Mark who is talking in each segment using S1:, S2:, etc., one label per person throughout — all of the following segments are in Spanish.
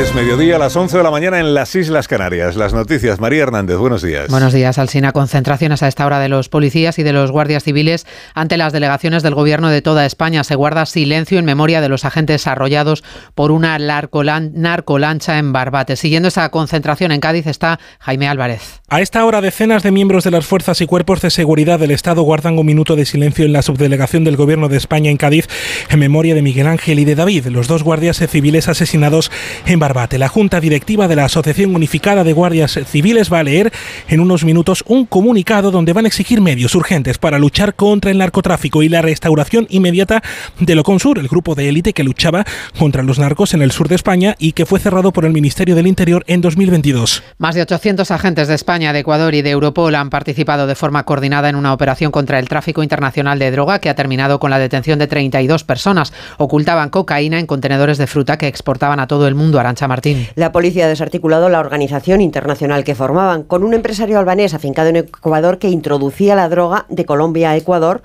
S1: Es mediodía a las 11 de la mañana en las Islas Canarias. Las noticias. María Hernández, buenos días.
S2: Buenos días, Alsina. Concentraciones a esta hora de los policías y de los guardias civiles ante las delegaciones del gobierno de toda España. Se guarda silencio en memoria de los agentes arrollados por una narcolancha en Barbate. Siguiendo esa concentración en Cádiz está Jaime Álvarez.
S3: A esta hora, decenas de miembros de las fuerzas y cuerpos de seguridad del Estado guardan un minuto de silencio en la subdelegación del gobierno de España en Cádiz en memoria de Miguel Ángel y de David, los dos guardias civiles asesinados en Barbate. La Junta Directiva de la Asociación Unificada de Guardias Civiles va a leer en unos minutos un comunicado donde van a exigir medios urgentes para luchar contra el narcotráfico y la restauración inmediata de Loconsur, el grupo de élite que luchaba contra los narcos en el sur de España y que fue cerrado por el Ministerio del Interior en 2022.
S2: Más de 800 agentes de España, de Ecuador y de Europol han participado de forma coordinada en una operación contra el tráfico internacional de droga que ha terminado con la detención de 32 personas. Ocultaban cocaína en contenedores de fruta que exportaban a todo el mundo. Arancha
S4: La policía ha desarticulado la organización internacional que formaban con un empresario albanés afincado en Ecuador que introducía la droga de Colombia a Ecuador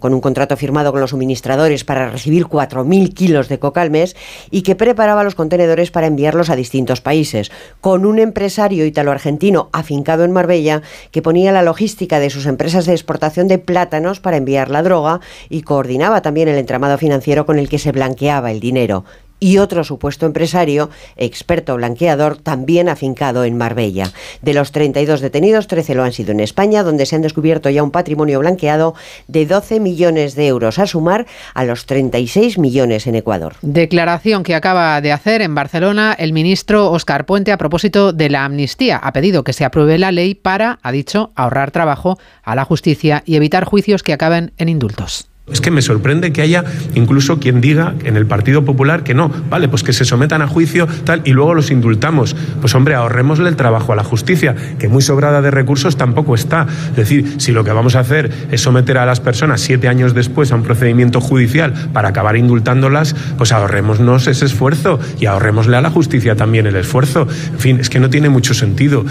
S4: con un contrato firmado con los suministradores para recibir 4.000 kilos de coca al mes y que preparaba los contenedores para enviarlos a distintos países, con un empresario italo-argentino afincado en Marbella que ponía la logística de sus empresas de exportación de plátanos para enviar la droga y coordinaba también el entramado financiero con el que se blanqueaba el dinero y otro supuesto empresario, experto blanqueador, también afincado en Marbella. De los 32 detenidos, 13 lo han sido en España, donde se han descubierto ya un patrimonio blanqueado de 12 millones de euros, a sumar a los 36 millones en Ecuador.
S2: Declaración que acaba de hacer en Barcelona el ministro Óscar Puente a propósito de la amnistía. Ha pedido que se apruebe la ley para, ha dicho, ahorrar trabajo a la justicia y evitar juicios que acaben en indultos.
S5: Es que me sorprende que haya incluso quien diga en el Partido Popular que no, vale, pues que se sometan a juicio tal y luego los indultamos. Pues hombre, ahorrémosle el trabajo a la justicia, que muy sobrada de recursos tampoco está. Es decir, si lo que vamos a hacer es someter a las personas siete años después a un procedimiento judicial para acabar indultándolas, pues ahorrémonos ese esfuerzo y ahorrémosle a la justicia también el esfuerzo. En fin, es que no tiene mucho sentido.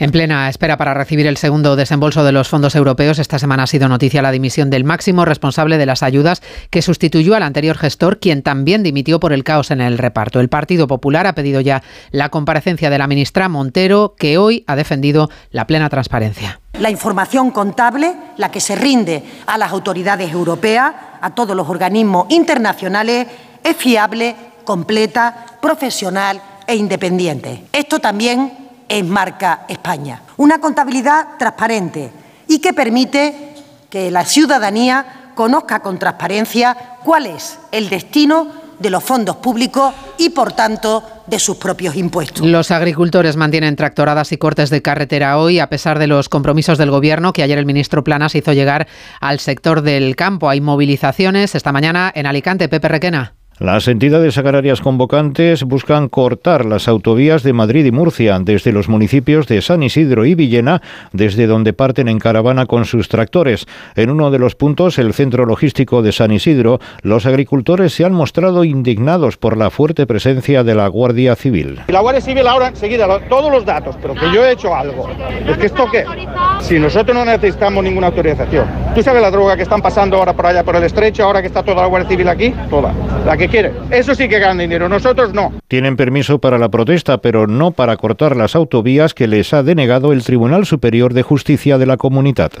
S2: En plena espera para recibir el segundo desembolso de los fondos europeos, esta semana ha sido noticia la dimisión del máximo responsable de las ayudas que sustituyó al anterior gestor, quien también dimitió por el caos en el reparto. El Partido Popular ha pedido ya la comparecencia de la ministra Montero, que hoy ha defendido la plena transparencia.
S6: La información contable, la que se rinde a las autoridades europeas, a todos los organismos internacionales, es fiable, completa, profesional e independiente. Esto también en marca España. Una contabilidad transparente y que permite que la ciudadanía conozca con transparencia cuál es el destino de los fondos públicos y, por tanto, de sus propios impuestos.
S2: Los agricultores mantienen tractoradas y cortes de carretera hoy, a pesar de los compromisos del Gobierno que ayer el ministro Planas hizo llegar al sector del campo. Hay movilizaciones esta mañana en Alicante. Pepe Requena.
S7: Las entidades agrarias convocantes buscan cortar las autovías de Madrid y Murcia desde los municipios de San Isidro y Villena, desde donde parten en caravana con sus tractores. En uno de los puntos, el centro logístico de San Isidro, los agricultores se han mostrado indignados por la fuerte presencia de la Guardia Civil.
S8: la Guardia Civil ahora enseguida todos los datos, pero que yo he hecho algo. ¿Es que esto qué? Si nosotros no necesitamos ninguna autorización. ¿Tú sabes la droga que están pasando ahora por allá por el estrecho, ahora que está toda la Guardia Civil aquí? Toda. La que quiere. Eso sí que ganan dinero, nosotros no.
S7: Tienen permiso para la protesta, pero no para cortar las autovías que les ha denegado el Tribunal Superior de Justicia de la Comunidad.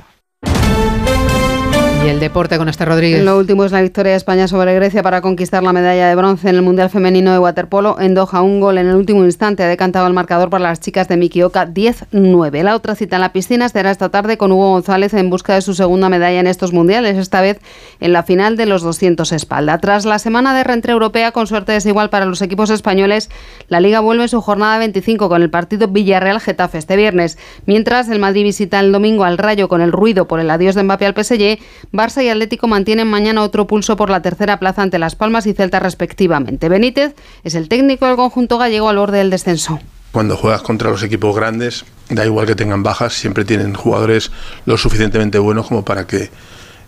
S2: El deporte con este Rodríguez.
S9: Lo último es la victoria de España sobre Grecia para conquistar la medalla de bronce en el Mundial Femenino de Waterpolo. En Doha, un gol en el último instante ha decantado el marcador para las chicas de Mikioka 10-9. La otra cita en la piscina será esta tarde con Hugo González en busca de su segunda medalla en estos mundiales, esta vez en la final de los 200 espalda. Tras la semana de reentré europea, con suerte desigual para los equipos españoles, la Liga vuelve su jornada 25 con el partido Villarreal-Getafe este viernes. Mientras el Madrid visita el domingo al Rayo con el ruido por el adiós de Mbappé al PSG, Barça y Atlético mantienen mañana otro pulso por la tercera plaza ante Las Palmas y Celta respectivamente. Benítez es el técnico del conjunto gallego al borde del descenso.
S10: Cuando juegas contra los equipos grandes, da igual que tengan bajas, siempre tienen jugadores lo suficientemente buenos como para que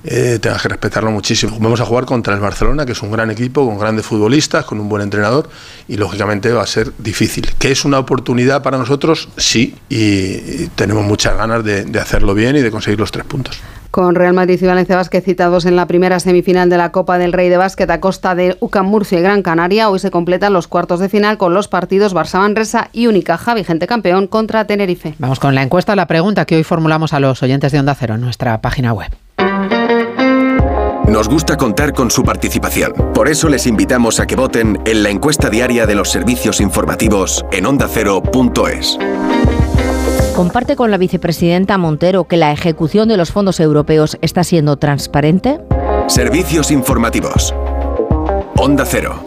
S10: eh, tengas que respetarlo muchísimo. Vamos a jugar contra el Barcelona, que es un gran equipo, con grandes futbolistas, con un buen entrenador, y lógicamente va a ser difícil. ¿Que es una oportunidad para nosotros? Sí, y tenemos muchas ganas de, de hacerlo bien y de conseguir los tres puntos
S9: con Real Madrid y Valencia Básquet citados en la primera semifinal de la Copa del Rey de Básquet a costa de UCAM Murcia y Gran Canaria. Hoy se completan los cuartos de final con los partidos Barça Manresa y Unicaja, vigente campeón contra Tenerife.
S2: Vamos con la encuesta, la pregunta que hoy formulamos a los oyentes de Onda Cero en nuestra página web.
S11: Nos gusta contar con su participación. Por eso les invitamos a que voten en la encuesta diaria de los servicios informativos en ondacero.es.
S12: ¿Comparte con la vicepresidenta Montero que la ejecución de los fondos europeos está siendo transparente?
S11: Servicios informativos. Onda Cero.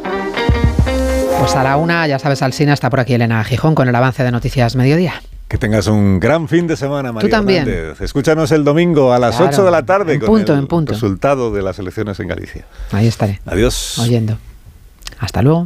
S2: Pues a la una, ya sabes, Alsina está por aquí Elena Gijón con el avance de Noticias Mediodía.
S1: Que tengas un gran fin de semana, María
S2: Tú también.
S1: Hernández. Escúchanos el domingo a las
S2: Claro,
S1: 8 de la tarde
S2: en
S1: con
S2: punto,
S1: el
S2: en punto.
S1: resultado de las elecciones en Galicia.
S2: Ahí estaré.
S1: Adiós.
S2: Oyendo. Hasta luego.